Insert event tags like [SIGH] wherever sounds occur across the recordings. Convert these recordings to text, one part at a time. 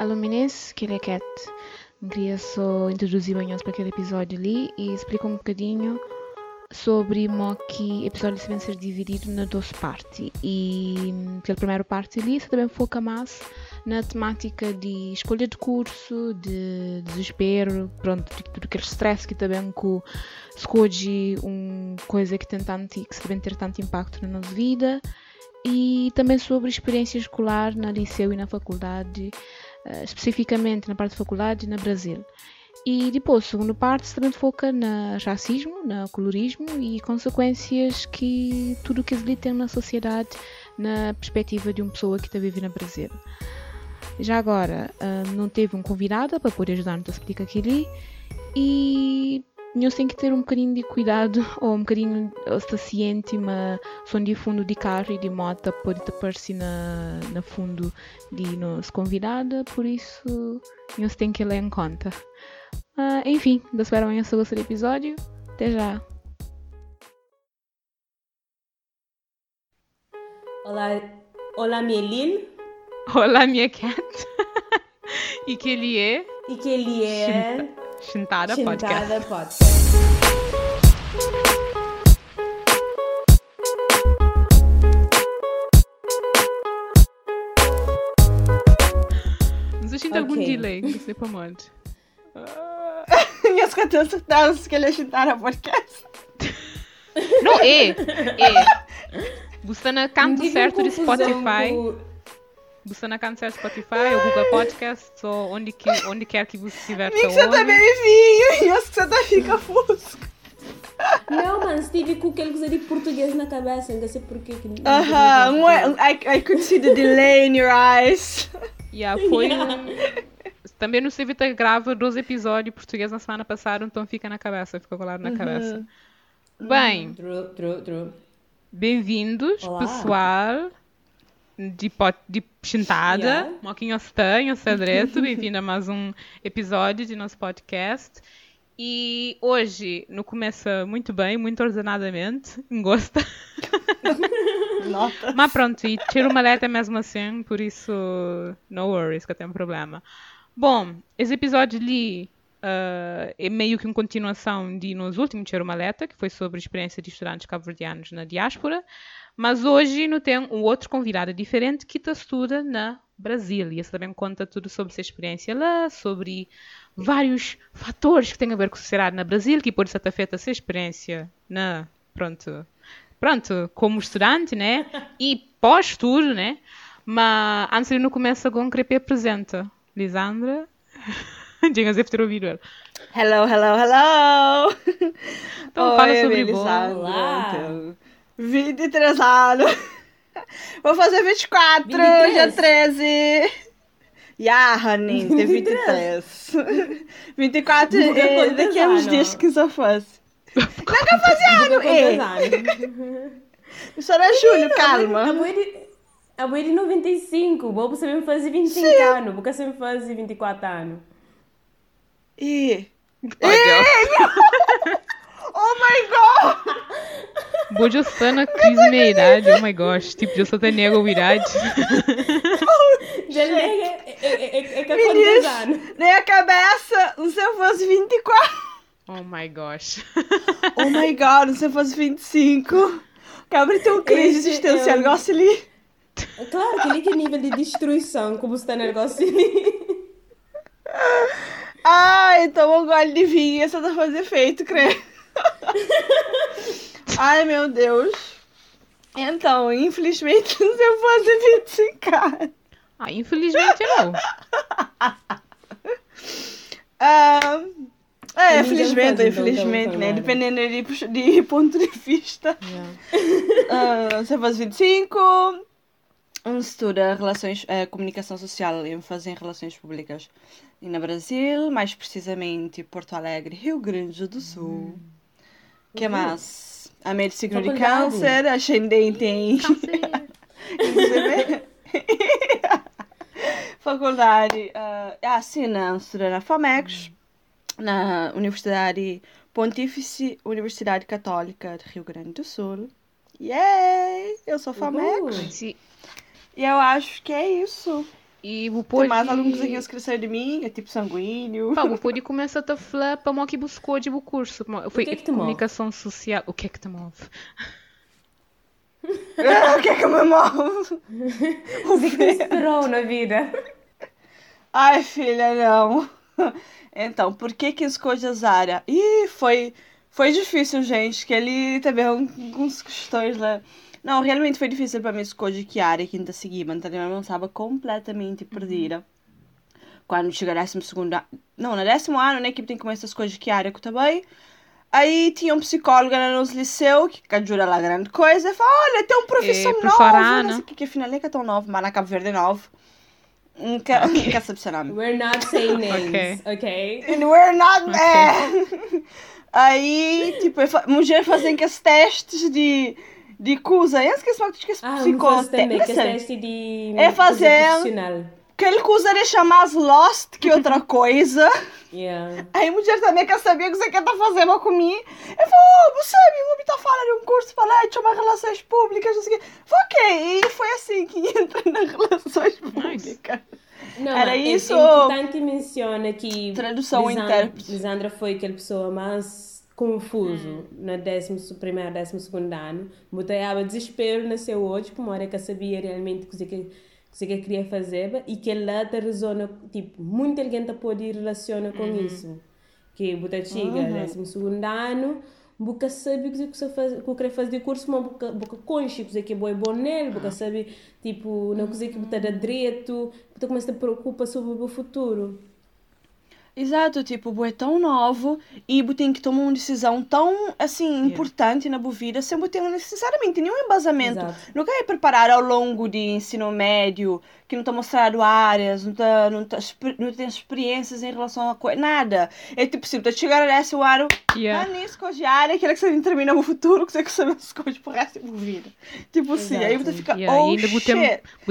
Aluminense, que ele é Cat. Queria só introduzir o para aquele episódio ali e explicar um bocadinho sobre como que episódios ser divididos na duas partes. E pela primeira parte ali, também foca mais na temática de escolha de curso, de desespero, pronto, de tudo aquele stress que também com escolhe uma coisa que tem tanto, que também ter tanto impacto na nossa vida e também sobre experiência escolar na liceu e na faculdade, especificamente na parte da faculdade na Brasil. E depois, a segunda parte também foca no racismo, no colorismo e consequências que tudo o que ele tem na sociedade na perspectiva de uma pessoa que está vivendo no Brasil. Já agora, uh, não teve um convidado para poder ajudar-nos a explicar aquilo e nós temos que ter um bocadinho de cuidado [LAUGHS] ou um bocadinho estar ciente mas som de fundo de carro e de moto pode aparecer na, na fundo de nos convidada por isso nós temos que ler em conta. Uh, enfim, da espero amanhã se gostou do episódio. Até já. Olá, olá minha Lil Olá minha Cat [LAUGHS] e que ele é? E que ele é Chintada, Podcast. Podcast. Zresztą okay. algum delay, sei como onde. Só tenho certeza que ele é Chintara Podcast. Não, é. É. [LAUGHS] Você não canto certo de Spotify. Com você na Cancer Spotify, ou Google Podcasts, ou onde, que, onde quer que você estiver. Nem que você também vinho, e acho que você tá fica fusco. Não, mano, estive com aquele coisa de português na cabeça, não sei porquê. Aham, uh -huh. I, I could see the delay in your eyes. Yeah, foi yeah. [LAUGHS] Também no Civita grava 12 episódios português na semana passada, então fica na cabeça, ficou colado na uh -huh. cabeça. Bem, true, true, true. bem-vindos, pessoal de, pot, de pintada. Yeah. Moquinho Ostanho, Cedreto, [LAUGHS] bem-vindo a mais um episódio de nosso podcast. E hoje, no começa muito bem, muito ordenadamente, gosta. [LAUGHS] Nota. Mas pronto, e tiro uma letra mesmo assim, por isso, no worries, que eu tenho problema. Bom, esse episódio ali uh, é meio que uma continuação de nos últimos Tiro Maleta, que foi sobre a experiência de estudantes cabo-verdianos na diáspora. Mas hoje não tem um outro convidado diferente que está estuda na Brasil. E esse também conta tudo sobre sua experiência lá, sobre vários fatores que têm a ver com a sociedade na Brasil, que pode ser afeta a sua experiência na, pronto, pronto, como estudante, né? E pós-estudo, né? Mas antes [LAUGHS] de não começar com querer apresenta. Lisandra, Diga deve ter ouvido ela. Hello, hello, hello! Então Oi, fala sobre Lisandra. Olá! Então. 23 anos. [LAUGHS] Vou fazer 24, 23. dia 13. Yeah, honey, tem 23. 24 é, daqui a uns dias que só fosse. [LAUGHS] Nunca fazia ano, [LAUGHS] é. Isso era julho, calma. A mãe de 95, o Bobo sempre faz 25 Sim. anos, porque sempre faz 24 anos. E... E... Oh my god! Bojo está na crise meia idade, oh my gosh. Tipo, já só tem nego a idade. Já é, é, é, Meninas. Nem cabeça, se eu fosse 24. Oh my gosh. Oh my god, se eu fosse 25. Cabra tem um crise existencial, eu... negócio ali. Claro que ele que nível de destruição, como está no negócio ali. Ai, toma um gole de vinho, só tá fazendo efeito, creio. [LAUGHS] Ai, meu Deus. Então, infelizmente, [LAUGHS] fazer 25 anos. Ah, infelizmente não. [LAUGHS] ah, é, felizmente, infelizmente, né? Dependendo de, de ponto de vista. Yeah. Uh, você faz 25, um estuda relações, uh, comunicação social e ênfase em relações públicas e no Brasil, mais precisamente Porto Alegre, Rio Grande do Sul. Hum que uhum. mais? A meio de signo de câncer, ascendente em... [LAUGHS] [LAUGHS] Faculdade. Uh, assina estudar na FAMEX, uhum. na Universidade Pontífice Universidade Católica de Rio Grande do Sul. Yay! Eu sou FAMEX. E eu acho que é isso. E o. Tem mais algum coisinhas crescer de mim, é tipo sanguíneo. Pá, o pode começa a falar para o que buscou de o curso. Foi o que é que te comunicação move? social. O que é que te move? [LAUGHS] o que é que me move? [LAUGHS] O que te esperou na vida? Ai, filha, não. Então, por que que escolhe a Zara? Ih, foi, foi difícil, gente, que ele teve algumas questões lá. Não, realmente foi difícil para mim escolher que área que ainda seguia, então eu não estava completamente perdida. Quando chegar a décimo segundo ano, não, no décimo ano, na equipe tem que começar as coisas que área que eu também. Aí tinha um psicólogo no nosso liceu, que ajuda lá grande coisa, e falou, olha, tem um professor e, novo, não sei o que, afinal é que é tão novo, mas na Cabo Verde é novo. Nunca, okay. nunca sabe seu nome. We're not saying [LAUGHS] names, ok? okay? And we're not, okay. é. [LAUGHS] Aí, tipo, mulher fazem que os testes de de coisa. Eu esqueci o que esqueci ah, psicote. também, que é teste de é fazer aquele coisa deixa mais lost que outra [LAUGHS] coisa. Yeah. Aí a mulher também quer saber o que você quer estar tá fazendo comigo. Eu falo, oh, você me está falando de um curso para lá, de chamar relações públicas, não sei o quê. Foi ok, e foi assim que [LAUGHS] entra nas relações públicas. Não, Era isso. É importante mencionar que tradução intérprete. Lisandra foi aquela pessoa mais confuso hum. no décimo primeiro, décimo segundo ano. Botava desespero no seu olho, como hora que sabia realmente o que que que que queria fazer e que lá te resona, tipo, muita gente pode relacionar com uhum. isso. Que bota chega, uhum. décimo segundo ano, boca sabe o que você faz, o que quer fazer de curso, mas boca boca conche, que é bom é bom nele, boca sabe, tipo, não coisa que botar direito, boca começa a preocupar sobre o futuro. Exato, tipo, o é tão novo e o tem que tomar uma decisão tão, assim, yeah. importante na boa vida sem ter necessariamente nenhum embasamento. Exato. Não quer preparar ao longo de ensino médio, que não está mostrado áreas, não, tá, não, tá, não tem experiências em relação a coisa, nada. É tipo, se você chegar a esse ano, yeah. ah, nem escolhe área, aquela que você termina no futuro, que você que sabe escolhe pro resto da vida. Tipo assim, aí você fica, yeah. oh, e ainda shit,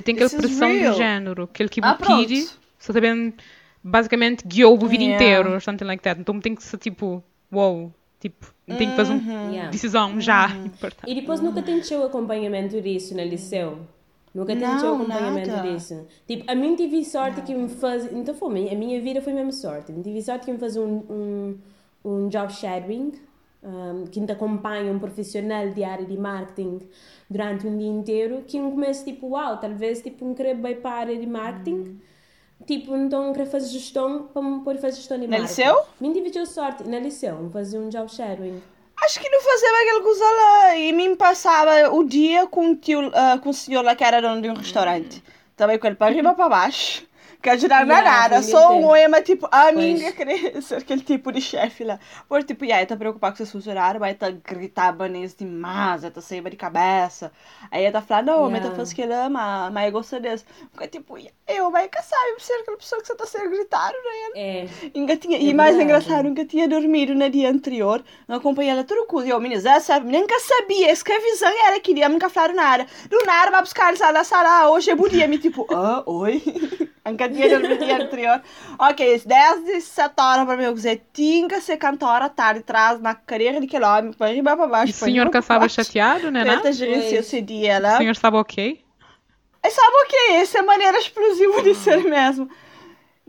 tem aquela pressão de género, aquele que ah, pede, só sabendo basicamente guiou o vídeo yeah. inteiro, something like that. Então tem que ser tipo, wow, tipo, tem que fazer uma uhum. decisão já. Uhum. [LAUGHS] E depois nunca tentou acompanhamento disso no liceu. Nunca tentou acompanhamento nada. disso. Tipo, a mim tive sorte que me faz. Então foi a minha vida foi mesmo sorte. Tive sorte que me faz um, um, um job shadowing, um, que te acompanha um profissional de área de marketing durante um dia inteiro, que não começa tipo, uau, talvez tipo, um querer bem para a área de marketing. Uhum tipo, então queria fazer gestão para me pôr fazer gestão de marca. Na liceu? Me dividiu sorte, na liceu, fazer um job shadowing. Acho que não fazia aquela coisa lá. E me passava o dia com o, tio, uh, com o senhor lá que era dono de um restaurante. Também com ele para arriba para baixo nada. Só um ema, tipo, a minha ser [LAUGHS] aquele tipo de chefe lá. Por tipo, yeah, tá preocupado com seus funcionários, vai tá gritar banês demais, tá saindo de cabeça. Aí tá falando, não, mas tá fazendo que ele ama, mas eu gosto desse. Porque tipo, eu vai caçar, eu ser aquela pessoa que você tá sendo gritado, né? É. É e mais engraçado, nunca tinha dormido no dia anterior, não acompanhei ela tudo com eu, meninas, é sabe, nunca sabia, essa que a visão era, queria, nunca falaram nada. Do nada, vai buscar eles da sala, hoje é me tipo, ah, oi. [LAUGHS] Nunca dormido no dia anterior. Ok, 10 de 7 horas para mim dizer, tinha que ser cantora à tarde, atrás na carreira de quilômetro, para ir para baixo. E o senhor que estava chateado, né? Tenta gerenciar esse dia, né? O senhor estava ok? Estava ok, essa é a maneira explosiva de ser mesmo.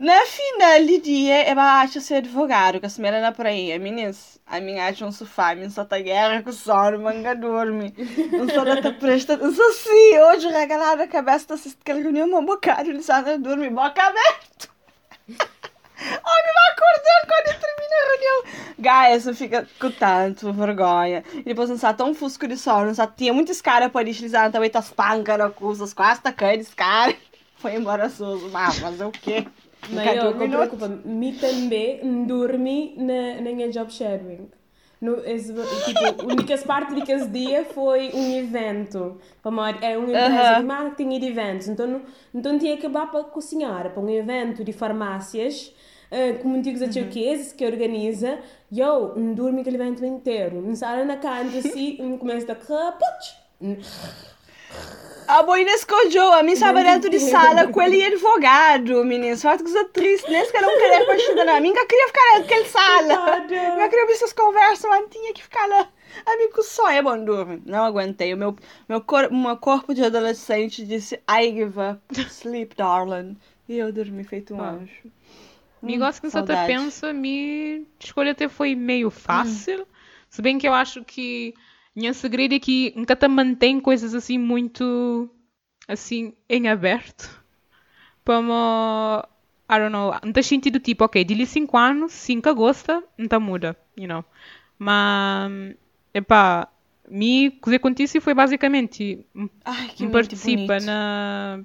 Na final do dia, eu acho ser advogado, que a semana era por aí. Meninas, a minha acha um sofá, minha só tá guerra com o sono, manga dorme. Não só tá presta atenção sim. Hoje, regalada a cabeça, tá assistindo aquela reunião, um bocado, ele só tá dorme, boca aberta. Homem vai acordando quando termina a reunião. Guys, eu fico com tanto vergonha. E depois não sabe tão fusco de sono, não sabe, tinha muitos caras para deslizar, também tá espancando com os quase tacando os caras. Foi embaraçoso, mas fazer o quê? Mas eu, me preocupa, me também dormi na, na minha job sharing. No, tipo, [LAUGHS] a única parte daquele dia foi um evento. É uma empresa uh -huh. de marketing e de eventos. Então, não, então tinha que acabar para cozinhar para um evento de farmácias. Uh, como antigos achaqueses que organiza, eu não dormi aquele evento inteiro. Não sai na canta assim, começa a a boina escojou, a mim estava dentro de sala com ele advogado, menino. Só que coisa triste, nem sequer não queria continuar. A mim queria ficar naquela sala. Eu queria ver essas conversas, mas tinha que ficar lá. Amigo, só é bom dormir. Não aguentei. O meu, meu, cor, meu corpo de adolescente disse, I give up. Sleep, darling. E eu dormi feito um ah. anjo. Me hum, gosto que você até pensa, minha escolha até foi meio fácil. Hum. Se bem que eu acho que minha segredo é que nunca te mantém coisas assim muito assim em aberto. Como I don't know, não tem sentido tipo, ok, de 5 anos, 5 gosta, não muda, you know. Mas, epá, me cozer contigo foi basicamente Ai, que participa na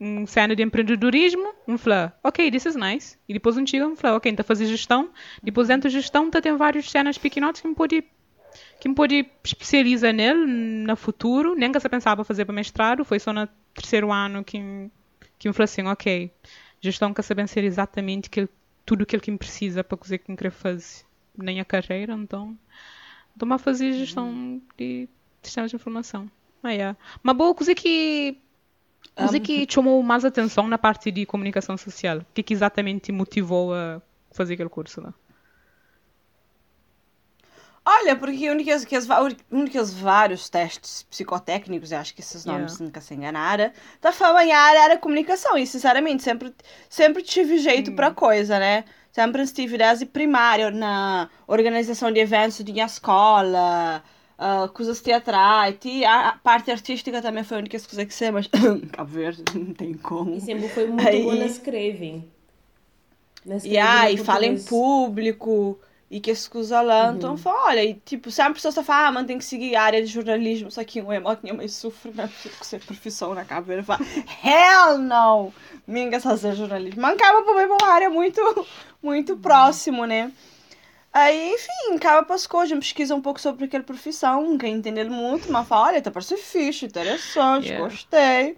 um cena de empreendedorismo, um falou, ok, this is nice. E depois um chega um falou, ok, então fazer gestão. Depois dentro da gestão tá, tem vários cenas pequenotes que me pode que me pode especializar nele no futuro. Nem que você pensava fazer para mestrado, foi só no terceiro ano que que me falou assim, ok, gestão quer saber ser exatamente que, tudo aquilo que me precisa para fazer o que me quer fazer nem a carreira, então estou a fazer gestão de sistemas de informação. Ah, yeah. Uma boa coisa que coisa um... que chamou mais atenção na parte de comunicação social. O que, que exatamente te motivou a fazer aquele curso lá? Olha, porque um daqueles, um daqueles vários testes psicotécnicos, acho que esses nomes yeah. nunca se enganaram, da fama em área era comunicação. E, sinceramente, sempre, sempre tive jeito hum. para coisa, né? Sempre estive desde primário na organização de eventos de minha escola, uh, coisas teatrais. E a parte artística também foi a única coisa que sei, mas [COUGHS] Cabo Verde, [LAUGHS] não tem como. E sempre foi muito Aí... boa na escreve. Na escreve yeah, e fala em público e que se usa lá. Uhum. Então, fala, olha, e, tipo, sempre a pessoa está fala, ah, mas tem que seguir a área de jornalismo, só que um que minha mãe sofre, né? Porque ser profissão na cabeça. Fala, hell no! Minha fazer jornalismo. Mas acaba por uma área muito, muito uhum. próximo, né? Aí, enfim, acaba para as coisas, pesquisa um pouco sobre aquela profissão, não quer entender muito, mas fala, olha, tá parecendo fixe, interessante, yeah. gostei.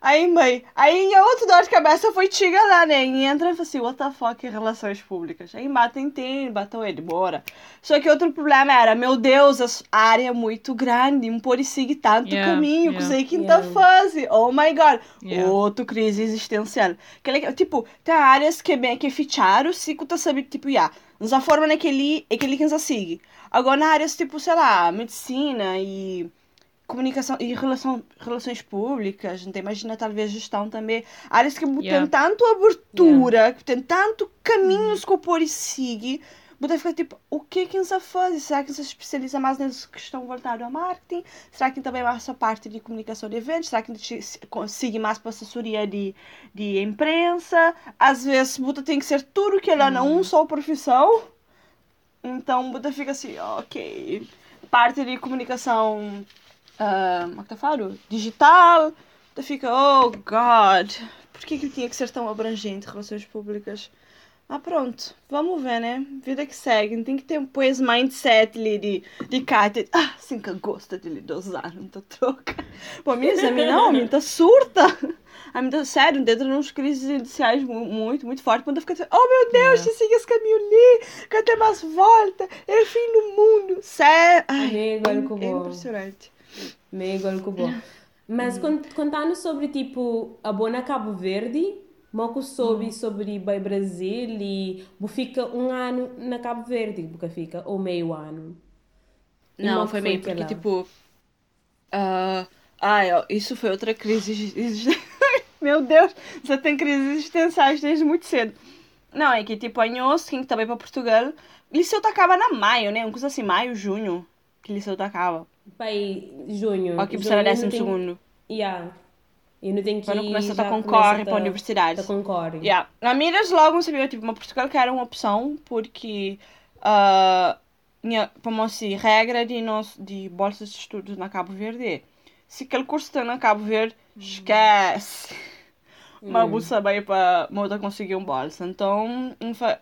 Aí, mãe, aí a outra dor de cabeça foi tiga lá, né? E entra e fala assim, what the fuck, relações públicas. Aí mata entende, batam ele, bora. Só que outro problema era, meu Deus, a área é muito grande, não pode seguir tanto yeah, caminho, yeah, sei quinta yeah. fase. Oh my god. Yeah. Outro crise existencial. Que, tipo, tem áreas que, bem, que ficharam, se tu tá sabendo, tipo, já, nos a forma naquele, aquele que nos segue. Agora, na áreas, tipo, sei lá, medicina e comunicação e relação, relações públicas, então imagina talvez gestão também, áreas que yeah. têm tanto abertura, yeah. que têm tanto caminhos que o pôr e sigue, você fica tipo, o que é que se faz? Será que se especializa mais nas que estão voltadas ao marketing? Será que também mais a parte de comunicação de eventos? Será que segue mais para assessoria de, de imprensa? Às vezes, você tem que ser tudo que ela não, uhum. só profissão. Então, você fica assim, ok. Parte de comunicação uh, como é que falando? Digital. Tu fica, oh God, por que, que tinha que ser tão abrangente relações públicas? Ah, pronto, vamos ver, né? Vida que segue. Tem que ter um esse mindset ali de, de Kátia. Ah, sim que gosta de lhe dosar, não tá troca. Pô, minha mim não, a mim tá surta. A mim tá sério, dentro de uns crises iniciais muito, muito fortes. Quando eu fico assim, oh meu Deus, se siga esse caminho ali, quer ter mais volta, é o fim do mundo. Sério. Ai, é, é impressionante meio algo bom. Mas uhum. contando sobre tipo a Bona Cabo Verde, Moco soube uhum. sobre o Brasil e fica um ano na Cabo Verde, porque fica, ou meio ano. Não, foi meio, porque lá? tipo. Uh, ó, isso foi outra crise. [LAUGHS] Meu Deus, já tem crises existenciais desde muito cedo. Não, é que tipo, a Nhoso, que também para Portugal, liceu acaba na maio, né? Uma coisa assim, maio, junho, que liceu acaba pai junho. Aqui para décimo tem... segundo. Yeah. E não tem que Quando começa a concorre para a universidade. concorre. Yeah. Na Miras logo não sabia, tipo, uma Portugal que era uma opção, porque uh, tinha, como regra de, nós, de bolsas de estudos na Cabo Verde. Se aquele curso está na Cabo Verde, hum. esquece. Hum. Mas vou saber para moda conseguir um bolsa. Então,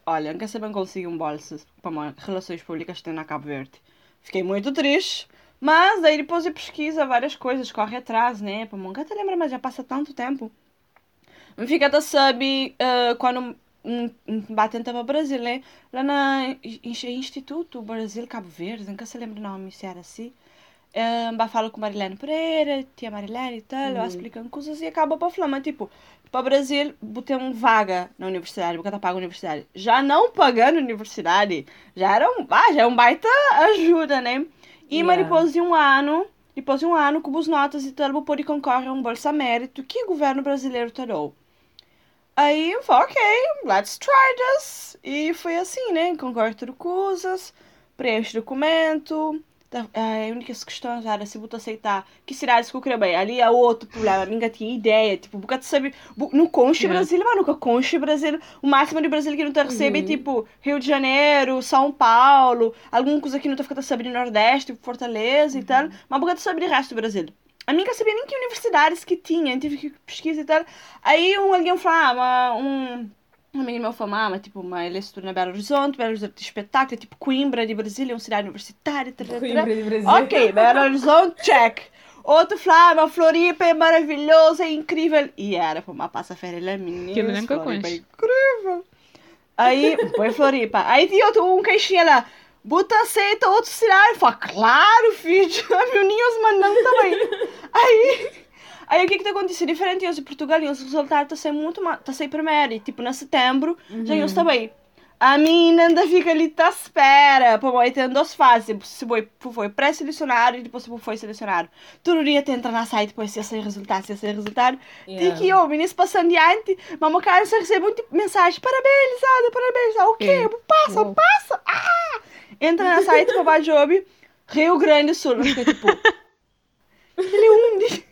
olha, nunca sabem conseguir um bolsa para relações públicas que tem na Cabo Verde. Fiquei muito triste. Mas aí depois eu pesquisa várias coisas, corre atrás, né? Pô, nunca te lembra, mas já passa tanto tempo. Fica da sabe uh, quando um, um batente para o Brasil, né? Lá no Instituto Brasil Cabo Verde, nunca se lembra o nome, se era assim. Um, uh, falo com Marilene Pereira, tia Marilene e tal, uhum. explicando coisas e acaba para falar, mas tipo, para o Brasil, botei um vaga na universidade, porque tá paga a universidade. Já não pagando a universidade, já era um, ah, já é um baita ajuda, né? E yeah. depois de um ano, depois de um ano, com as notas e tal, pode concorrer a um bolsa mérito que o governo brasileiro deu. Aí eu falei, ok, let's try this. E foi assim, né? Concordo coisas, preenche documento. Tá, a única questão era se você aceitar que eu queria bem. Ali é outro problema. A minha tinha ideia. Tipo, porque tu sabe, no Conche Brasil, mas nunca Conche Brasil. O máximo de Brasil que não te recebe é uhum. tipo Rio de Janeiro, São Paulo, alguma coisa que não te fica sabendo Nordeste, tipo Fortaleza uhum. e tal. Mas porque tu sabe o resto do Brasil. A minha sabia nem que universidades que tinha, tive que pesquisar e tal. Aí um, alguém falou, ah, um, um falou, ah, mas tipo, uma, ele estuda na Belo Horizonte, Belo Horizonte espetáculo, é tipo Coimbra de Brasília, é uma cidade universitária. Tal, Coimbra de Brasília. Ok, Belo Horizonte, check. Outro falou, ah, mas Floripa é maravilhoso, é incrível. E era, foi uma passa-feira, menina. Que nunca Floripa é incrível. Aí, foi Floripa. Aí tinha outro, um queixinha lá. Buta aceita outro cenário. Fala, claro, filho, [LAUGHS] Ninhos mandando também. aí, aí o que que tá acontecendo? Diferente de Portugal, os resultados tá sendo muito mais, tá sendo primeiro, e, tipo, na setembro, uhum. já eles também. A mina ainda fica ali, tá espera. Pô, aí tem duas fases. Se foi, foi pré-selecionado e depois se foi selecionado. Todo dia tu entra na site, depois se esse resultado, se esse resultado. Yeah. Tem que, ó, meninas passando diante, o cara só recebe muito mensagem. Parabéns, Ada, parabéns. Ah, o quê? Passa, passa. Ah! entra na site [LAUGHS] para Job, Rio Grande do Sul. Fica tipo. [LAUGHS] Ele é onde?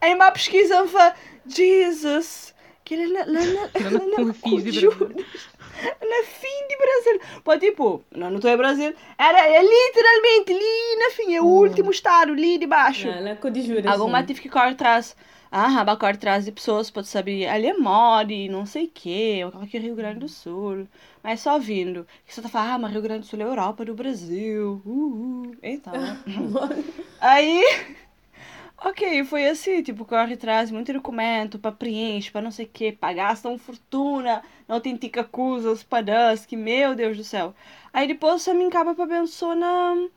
Aí uma pesquisa fala, Jesus, que ele [LAUGHS] é lá na. Na fim de Brasil. Pô, tipo, não, não tô em Brasil. Era é literalmente ali na fim, é o último estado, ali de baixo. Não, na Codijura. Alguma tive que correr atrás. Ah, correr atrás de pessoas, pode saber, ali é Mori, não sei o quê, aqui é Rio Grande do Sul. Mas só vindo. Que você tá falando, ah, mas Rio Grande do Sul é Europa do Brasil. Uhul. Então. [LAUGHS] Aí. Ok, foi assim, tipo, corre atrás, muito documento para preencher, para não sei o que, pagar uma fortuna, não tem tica coisas para que meu Deus do céu. Aí depois você me acaba para pensar na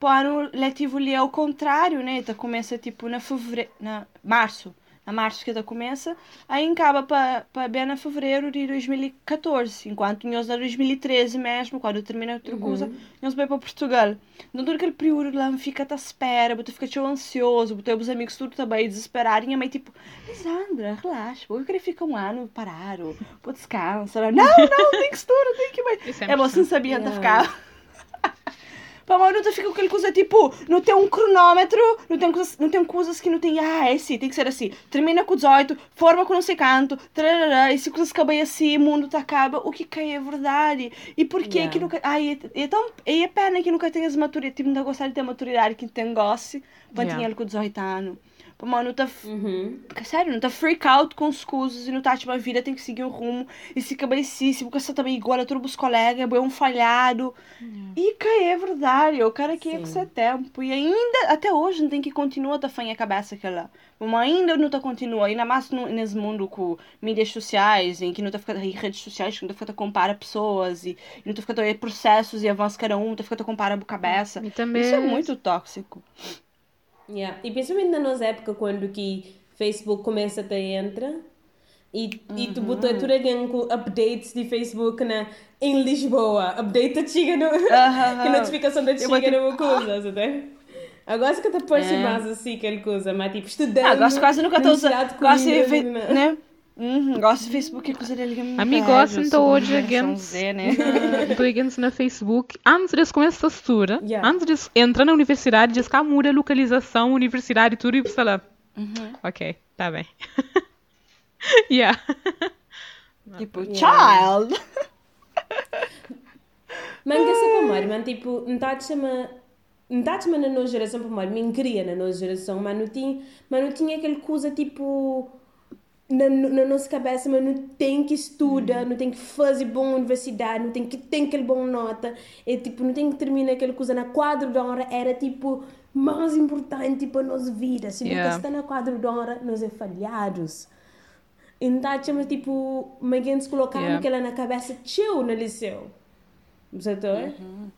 o ano letivo ali é o contrário, né? Tá começa tipo na fevereiro, na março a março que ela começa, aí acaba para bem a fevereiro de 2014, enquanto nós em 2013 mesmo, quando termina outra coisa, uhum. nós vai para Portugal. Não todo aquele período lá fica à espera, você fica tão ansioso, você os amigos tudo também desesperados, e a mãe tipo, Lisandra, relaxa, eu queria ficar um ano parado, pô, descansa. Não, não, tem que estudar, tem que... É, você não sabia onde ficar. [LAUGHS] Para a não fica com aquela coisa tipo, não tem um cronômetro, não tem coisas, não tem coisas que não tem, ah, é assim, tem que ser assim. Termina com 18, forma com não sei quanto, trarará, e se coisas acabam assim, o mundo tá acaba, o que cai é verdade. E por que yeah. que nunca. Ai, é, é, tão, é pena que nunca tenhas maturidade, tipo, não gostar de ter maturidade que tem goste, para yeah. ter com 18 anos. Pô, mano, não tá. Uhum. Sério, não tá freak out com os coisas e não tá, tipo, a vida tem que seguir um rumo. E se cabeçíssimo, porque você também igual a todos os colegas, é um falhado. Uhum. E cai, é verdade. O cara que ser tempo. E ainda, até hoje, não tem que continuar a fanha a cabeça aquela. Mas ainda não tá continua, ainda mais no, nesse mundo com mídias sociais, em que não tá ficando em redes sociais, que não tá ficando compara pessoas e, e não tá ficando processos e avanços cada um, não tá ficando compara a cabeça. Também... Isso é muito tóxico. Yeah. E principalmente na nossa época, quando que Facebook começa a ter entra e, uhum. e tu uhum. botou tudo alguém com updates de Facebook na, em Lisboa. Update a chega no. Uhum. [LAUGHS] que notificação da chega no coisa, sabe? Agora que eu te é. mais assim, aquela coisa, mas tipo, estudando. Ah, agora quase nunca estou usando. Quase, né? Uhum, gosto do Facebook, coisa dele que me Amigo, gosto então hoje against, né? [LAUGHS] Estou against na Facebook. Antes de começar a estrutura, yeah. antes de entrar na universidade, diz que muda a localização, universidade e tudo, e sei lá. Uhum. Ok, tá bem. [LAUGHS] yeah. Tipo, yeah. child! Mas que se para mas tipo, não está a chamar não está a na nossa geração para mais, me queria na nossa geração, mas não tinha, mas não tinha aquele coisa tipo na, na nossa cabeça, mas não tem que estudar, uhum. não tem que fazer boa universidade, não tem que ter aquele bom nota, é tipo, não tem que terminar aquela coisa na quadro de honra, era tipo mais importante para a nossa vida. Se yeah. nunca está na quadro de honra, nós é falhados. Então, chama tipo, alguém se colocar yeah. aquela na cabeça, tio, no liceu. Você tá? Uhum.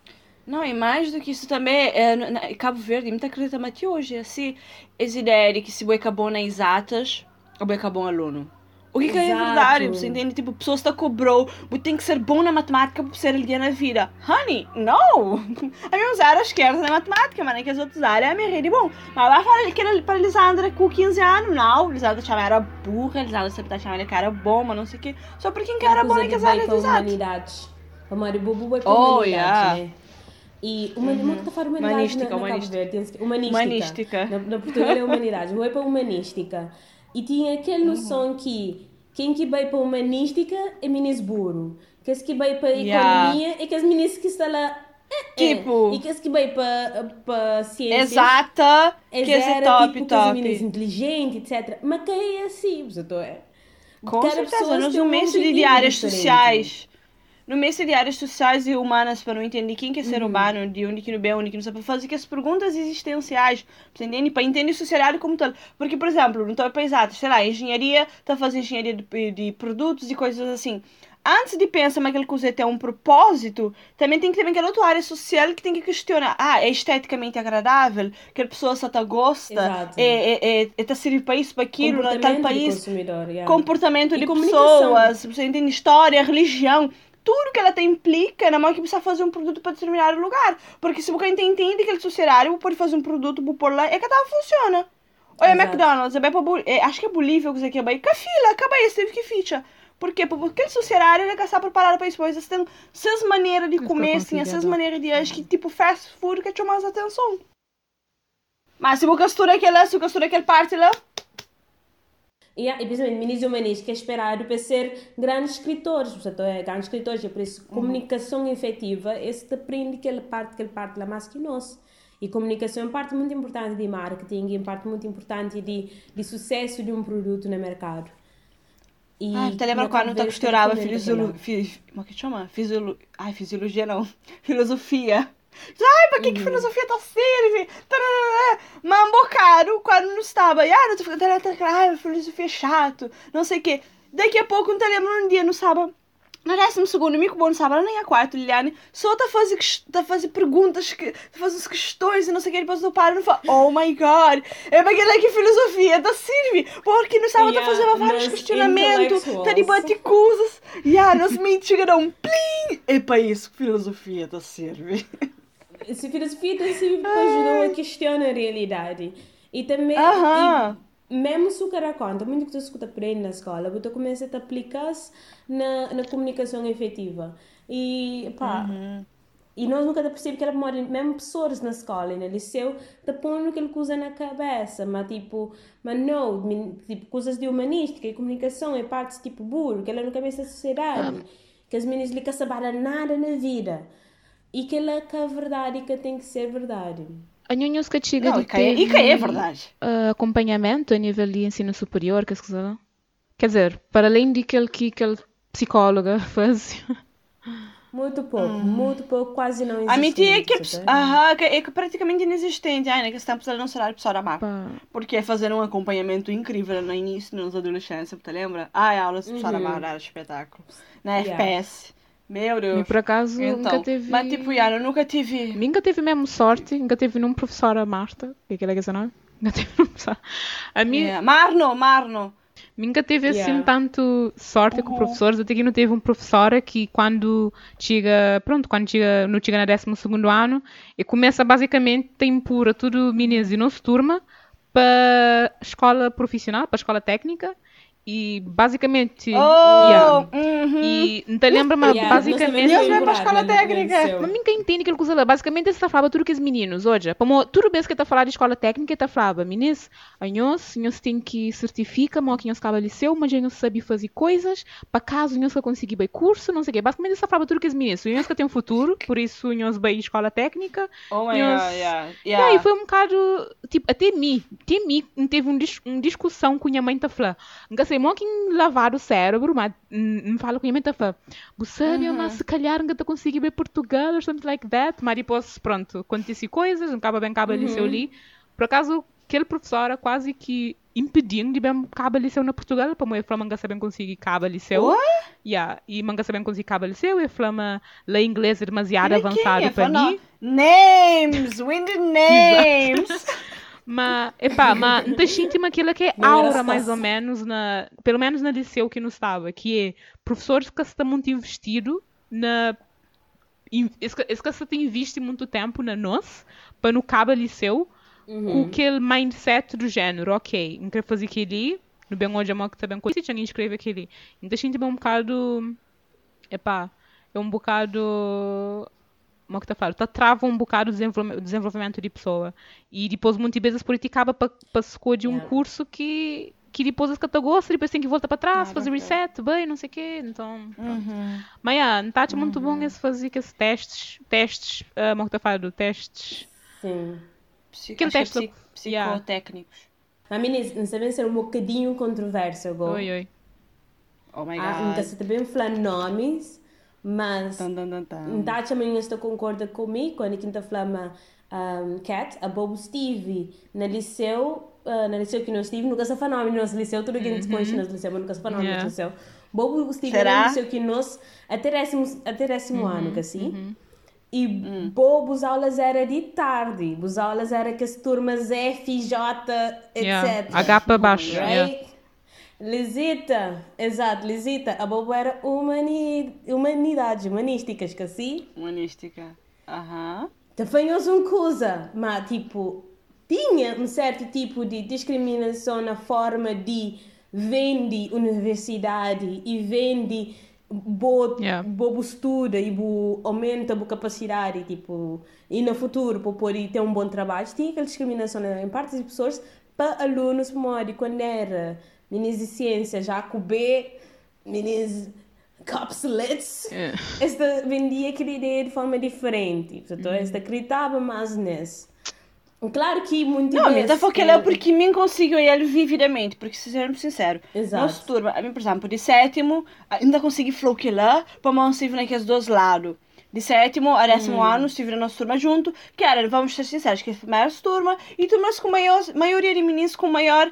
Não, e mais do que isso também, é, na, Cabo Verde, muita acredita, mas hoje, assim, essa ideia de que se acabou nas exatas, ou é bom aluno. O que, que é verdade? Você entende? Tipo, pessoas está cobrou, você tem que ser bom na matemática para ser alguém na vida. Honey, não! A [LAUGHS] minha usar a esquerda na matemática, mas que as outras áreas é me de bom. Mas vai falar que era para Lisandra com 15 anos, não. Lisandra chamava era burra, Lisandra sempre chamava ele cara bom, mas não sei o quê. Só porque quem era bom é que as áreas de humanidades. A Mário Bubu vai para oh, humanidades, yeah. né? E uma, uhum. uma que está a falar humanidades humanística, na, na humanística. humanística. Humanística. Na, na Portugal é humanidades. Vai para humanística. E tinha aquela noção uhum. que quem que vai para humanística é meninas burro. Que as que vai para economia yeah. é que as meninas que estão lá é, é. tipo. É. E que as que vai para, para ciência. Exata. É que é top, tipo, top. meninas inteligentes, etc. Mas que é assim, você é. Com certeza, nos momentos de áreas sociais no mês de áreas sociais e humanas para não entender quem que é ser uhum. humano, de onde que não é, onde que não sabe, fazer que as perguntas existenciais, para entender, para entender a sociedade como tal. Porque, por exemplo, no teu paisagem, sei lá, engenharia, está fazendo engenharia de, de, produtos e coisas assim. Antes de pensar que aquela coisa tem um propósito, também tem que ter aquela outra área social que tem que questionar. Ah, é esteticamente agradável? Que a pessoa só tá gosta? Exato. É, é, é, é tá servir para isso, para aquilo, tal país? Yeah. Comportamento de pessoas, você entende? História, religião tudo que ela te implica na mão que precisa fazer um produto para determinado lugar. Porque se você entende que ele societário pode fazer um produto por lá, é que tá funciona. Olha, Exato. McDonald's, é bem pra, é, acho que é Bolívia que você quer ir. Que fila, acaba isso, teve que ficha. Por quê? Porque aquele societário ele está preparado para isso. Eles têm essas maneiras de comer, assim, essas maneiras de acho que tipo fast food que chama mais atenção. Mas se você costura aquela, se você costura aquele parte lá, Yeah, e principalmente Minis e Humanis, que é esperado para ser grandes escritores, portanto, é grandes escritores, é por isso uhum. comunicação efetiva, esse aprende aquela parte, aquela parte lá mais que nós. E comunicação é parte muito importante de marketing, é parte muito importante de, de sucesso de um produto no mercado. E ah, te lembra quando tu costurava filosofia, como é que chama? Fisiolo... Ai, fisiologia não, [LAUGHS] filosofia. Ai, para que, que uhum. filosofia está séria? Mambo caro quando não estava. Ah, não tô falando, ah, filosofia é chato, não sei o quê. Daqui a pouco, não te lembro um dia, não sabe? No décimo segundo, mico bom, não sabe? Nem a quarto, Liliane, só está a fazer, tá a fazer perguntas, que, tá a fazer questões e não sei o que, depois não para e fala, oh my god, é para aquela que filosofia da Sirvi, porque não sabe, yeah, tá fazendo vários questionamentos, tá de bate coisas, e yeah, nos mentes chegaram, plim, é para isso que filosofia da Sirvi. Se filosofia para ajudar a questionar a realidade. E também, e, mesmo se o cara conta, muito que tu escuta aprende na escola, você começa a aplicar na, na comunicação efetiva. E, pá, uhum. E nós nunca percebemos que ela mora, mesmo pessoas na escola, no liceu, te põe que ele usa na cabeça, mas tipo, mas não, tipo, coisas de humanística e comunicação é parte tipo burro, que ela nunca vê essa sociedade, ah. que as meninas não sabem nada na vida e que ela que a verdade que tem que ser verdade. A Nhunhos que chega de ter e que é verdade. Uh, acompanhamento a nível de ensino superior, que se Quer dizer, para além daquele que aquele psicóloga [LAUGHS] faz. Muito pouco, hum. muito pouco, quase não existe. A minha tia é que, aham, que é praticamente inexistente. Ai, que está precisando não a pessoa da marca. Porque é fazer um acompanhamento incrível no início, nas adolescências, te lembra? Ai, aulas de uhum. pessoa da marca era espetáculo. Na yeah. FPS. Meu Deus. E por acaso então, nunca teve. Mas tipo, Yara, nunca tive. Nunca teve mesmo sorte, nunca teve nenhum professor a Marta, que é que é nome? [LAUGHS] Nunca teve um professor. A mim. Yeah. Marno, Marno. Nunca teve assim yeah. tanto sorte uhum. com professores, até que não teve um professor que quando chega, pronto, quando chega, não chega no 12 segundo ano, e começa basicamente a impor tudo meninas e nossa turma para escola profissional, para escola técnica, e basicamente. Oh, yeah. uhum. E não te lembra, mas yeah, basicamente. Eles vão para a escola técnica. Mas ninguém entende aquilo que usa lá. Basicamente, você está falando tudo que os meninos, hoje. Como tudo bem que está falando de escola técnica, está falando, meninos, a nós, nós tem que certificar, mas que nós acaba liceu, mas nós sabe fazer coisas, para caso nós conseguir bem curso, não sei o quê. Basicamente, está falando tudo que os meninos. Nós que tem um futuro, por isso nós bem escola técnica. Oh my nós... God, yeah. yeah. E aí foi um bocado, tipo, até mim, até mim, teve um, dis uma discussão com a minha mãe, tá falando sei mo quem lavar o cérebro, mas não falo com a mente fa. Você uhum. mas se calhar não tá conseguir ver Portugal ou something like that. Mas depois, pronto, acontece coisas, não acaba bem cabo uhum. liceu ali. Por acaso, aquele professor quase que impedindo de bem cabo liceu na Portugal, para moer flama saber conseguir cabo liceu. What? Yeah, e manga saber conseguir cabo liceu, e flama ler inglês demasiado avançado para mim. Names, we need [LAUGHS] names. Mas, epá, mas não senti aquilo que é aura, mais ou menos, na, pelo menos na liceu que não estava, que é professores que estão muito investido na. Esse que se tem visto muito tempo na nós, para no cabo liceu, uhum. com aquele mindset do género, ok, não quero fazer aquilo, no bem onde a que está bem coisa, tinha escrever aquilo. Então, senti um bocado. Epá, é um bocado como é que tá falando, tá trava um bocado o desenvolvimento de pessoa. E depois muitas vezes por isso acaba para escolher um curso que que depois as que gosta, depois tem que voltar para trás, fazer reset, bem, não sei o quê, então, uhum. Mas, yeah, está muito bom uhum. esse fazer esses testes, testes, uh, como é que tá falando, testes... Sim. Psico, que teste psico, psicotécnicos. A mim, não sabem ser um bocadinho controverso agora. Oi, oi. Oh my ah, God. então você também falar nomes, mas Dá também esta concorda comigo quando quinta flama um, Cat, a Bobo Steve, na liceu, uh, na liceu que nós estive, nunca se nome no nosso liceu, tudo que a gente põe no nosso liceu, mas nunca se nome no nosso liceu. Bobo Steve Será? no liceu que nós, até décimo, até décimo ano, que assim. E hum. Bobo, as aulas era de tarde, as aulas era que as turmas F, J, etc. Yeah. H para baixo. Right? Yeah. Lisita, exato, Lisita, a Bobo era humani, humanidades, humanísticas, que assim? Humanística, aham. Também houve um coisa, mas tipo, tinha um certo tipo de discriminação na forma de vende universidade e vende bo, yeah. bobo estuda e bo, aumenta a capacidade tipo e no futuro para poder ter um bom trabalho tinha aquela discriminação em partes de pessoas para alunos modo quando era meninas de ciência, já B, meninas capsuletes, yeah. esta vendia aquela ideia de forma diferente. Portanto, uhum. esta acreditava mais nisso. Claro que muito Não, vezes... Não, é porque me consigo ele vividamente, porque sermos sincero, Exato. nossa turma, por exemplo, de sétimo, ainda consegui floquear lá, para não estive naqueles dois lados. De sétimo a décimo hum. ano estive na nossa turma junto, que era, vamos ser sinceros, que é a primeira turma, e turmas com maior, maioria de meninos com maior...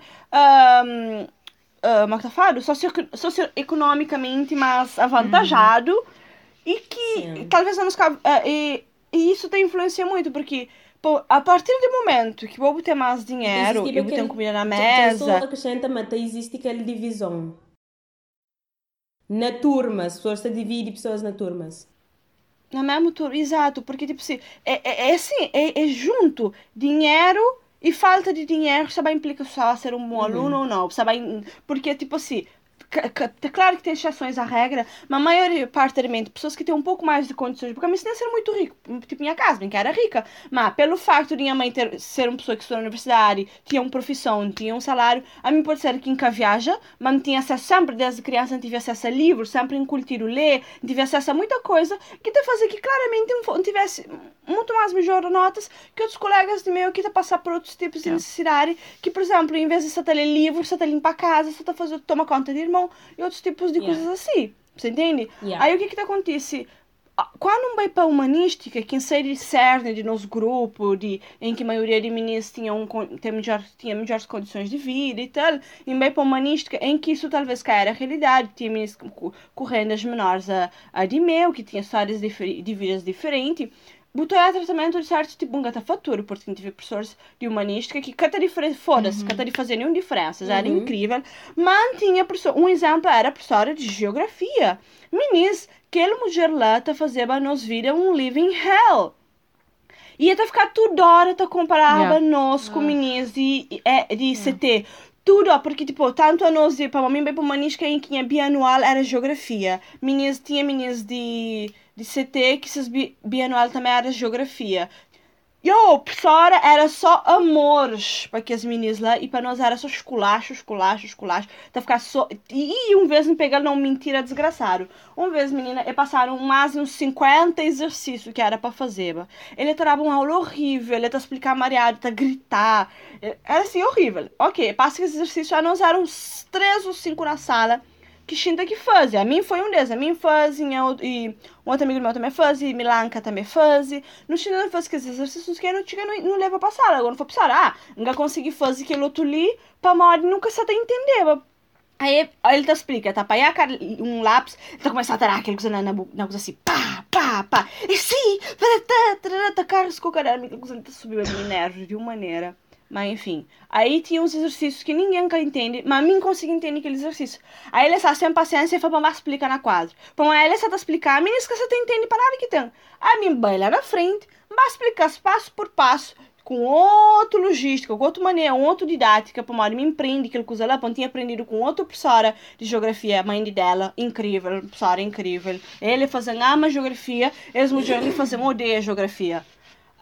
Um, uh, tá falando? Socio, socioeconomicamente mais avantajado uhum. e que Sim. talvez não nos cabe, uh, e, e isso tem influência muito, porque pô, a partir do momento que vou ter mais dinheiro e vou ter comida na mesa... Só acrescenta, mas existe aquela divisão. Na turma, as pessoas se dividem pessoas na turmas. Na mesma turma, exato, porque tipo assim, é, é, é assim, é, é junto dinheiro e falta de dinheiro também implica só ser um bom uhum. aluno ou não. Também, porque, tipo assim, claro que tem exceções à regra, mas a maior parte de pessoas que têm um pouco mais de condições, porque a minha mãe ser muito rica, tipo minha casa, minha que era rica, mas pelo facto de minha mãe ter, ser uma pessoa que estudou na universidade, tinha uma profissão, tinha um salário, a mim pode ser que nunca viaja, mas não tinha acesso sempre, desde criança, não tive acesso a livros, sempre incultir o ler, não tive acesso a muita coisa, que te fazia que claramente não tivesse muito mais melhor notas que outros colegas de meu que te passar por outros tipos de é. necessidade, que por exemplo, em vez de você ter livro, você tá limpar a casa, você tá fazendo, toma conta de irmão, e outros tipos de yeah. coisas assim. Você entende? Yeah. Aí o que que acontece? Quando vai para a humanística, quem sai cerne de nosso grupo, de, em que a maioria de meninas tinha, melhor, tinha melhores condições de vida e tal, e vai para a humanística, em que isso talvez caia a realidade, tinha meninas com, com rendas menores a, a de meu, que tinha histórias de, de vidas diferentes, botou a tratamento de certo tipo um gatafatura, porque tive professores de humanística que cada diferença, foda-se, uhum. cada de fazer nenhuma diferença, era uhum. incrível. Mas tinha um exemplo era a professora de geografia. Meninas, aquela mulher lá tá fazendo nos vida um living hell. Ia tá ficar toda hora tá comparava yeah. nós com meninas de, de, de yeah. CT. Tudo, porque, tipo, tanto a nós, para mim, bem para humanística, em que bianual era geografia. Meninas, tinha meninas de de CT, que esses bi bianual também era geografia. E o professora era só amores para que as meninas lá, e para nós era só esculacho, esculacho, esculacho. Tá ficar só. E um vez me pegaram não mentira desgraçado. Uma vez, menina, e passaram mais uns 50 exercícios que era para fazer. Ele trava uma aula horrível, ele tá explicar mareado, tá gritar. Era assim, horrível. Ok, passa esse exercício, nós eram uns três ou cinco na sala que que fazer. A mim foi um deles, a mim fazia e um outro amigo meu também fazia, Milanca também fazia. Não tinha fazer que exercícios que não tinha, não, não leva para sala. Agora não foi para sala. Ah, não consegui fazer aquele outro ali, para uma hora nunca se até. Aí, ele te explica, tá? Para um lápis, tá começando a tarar aquele coisa na, na, na coisa assim, pá, pá, pá. E sim, tá, tá, tá, tá, aquela coisa tá subiu a minha nervo de uma maneira. Mas enfim. Aí tinha uns exercícios que ninguém entende, mas mim consigo entender aquele exercício. Aí ele está sem paciência e foi para explicar na quadra. Para ele está explicar, a mim que você entende para nada que tem. A mim vai lá na frente, vai explicar passo por passo, com outra logística, com outra maneira, outra didática, para me empreende que ele usa lá, tinha aprendido com outra professora de geografia, mãe dela, incrível, professora incrível. Ele fazendo ama geografia, eles mudam fazendo odeia geografia.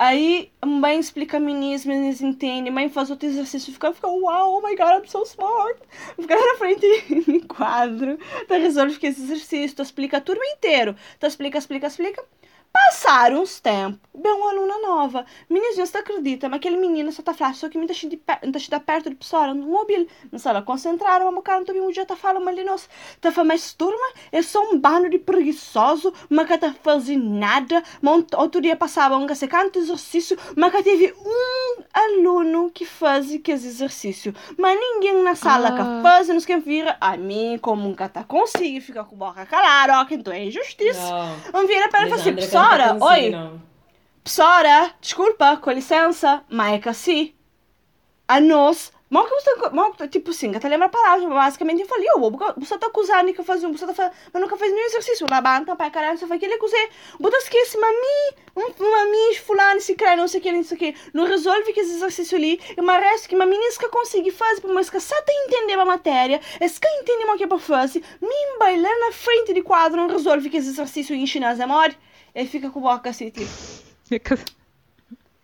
Aí, mãe explica minismo, eles entendem, mãe faz outro exercício, fica, fica, uau, oh my god, I'm so smart. Fica na frente [LAUGHS] em quadro, tá resolve esse exercício, tu explica a turma inteiro, tu explica, explica, explica. Passaram uns tempos, bem uma aluna nova. Menininha, você acredita? Mas aquele menino só tá falando, só que me deixa de, de perto de pessoa, no móvel. Não sabe, concentraram, mas o cara não um dia tá falando, mas nós tá falando, mas turma, é só um bando de preguiçoso, mas que tá fazendo nada. Mas outro dia passava um que se canta exercício, mas que teve um aluno que faz que exercício. Mas ninguém na sala ah. que faz, não sei quem vira. A mim, como um tá consigo, fica com a boca calada, ó, que então é injustiça. Não vira para ele assim, Psora, oi. Psora, desculpa, com licença, mas é que assim, a nós Mal que você, mal, tipo assim, até lembra a palavra, basicamente eu falei, oh, você tá acusando que fazer um, você tá fazendo, mas nunca fez nenhum exercício, lá banca, pai, caralho, você faz aquele acusei, bota esquece, mami, mami, fulano, se crê, não sei o que, não sei o que, não resolve que esse exercício ali, e uma resto que mami nem consegue fazer, mas que só tem entender a matéria, é que entende o que é para fazer, mim bailar na frente de quadro, não resolve que esse exercício em chinês é maior, ele fica com a boca assim, tipo.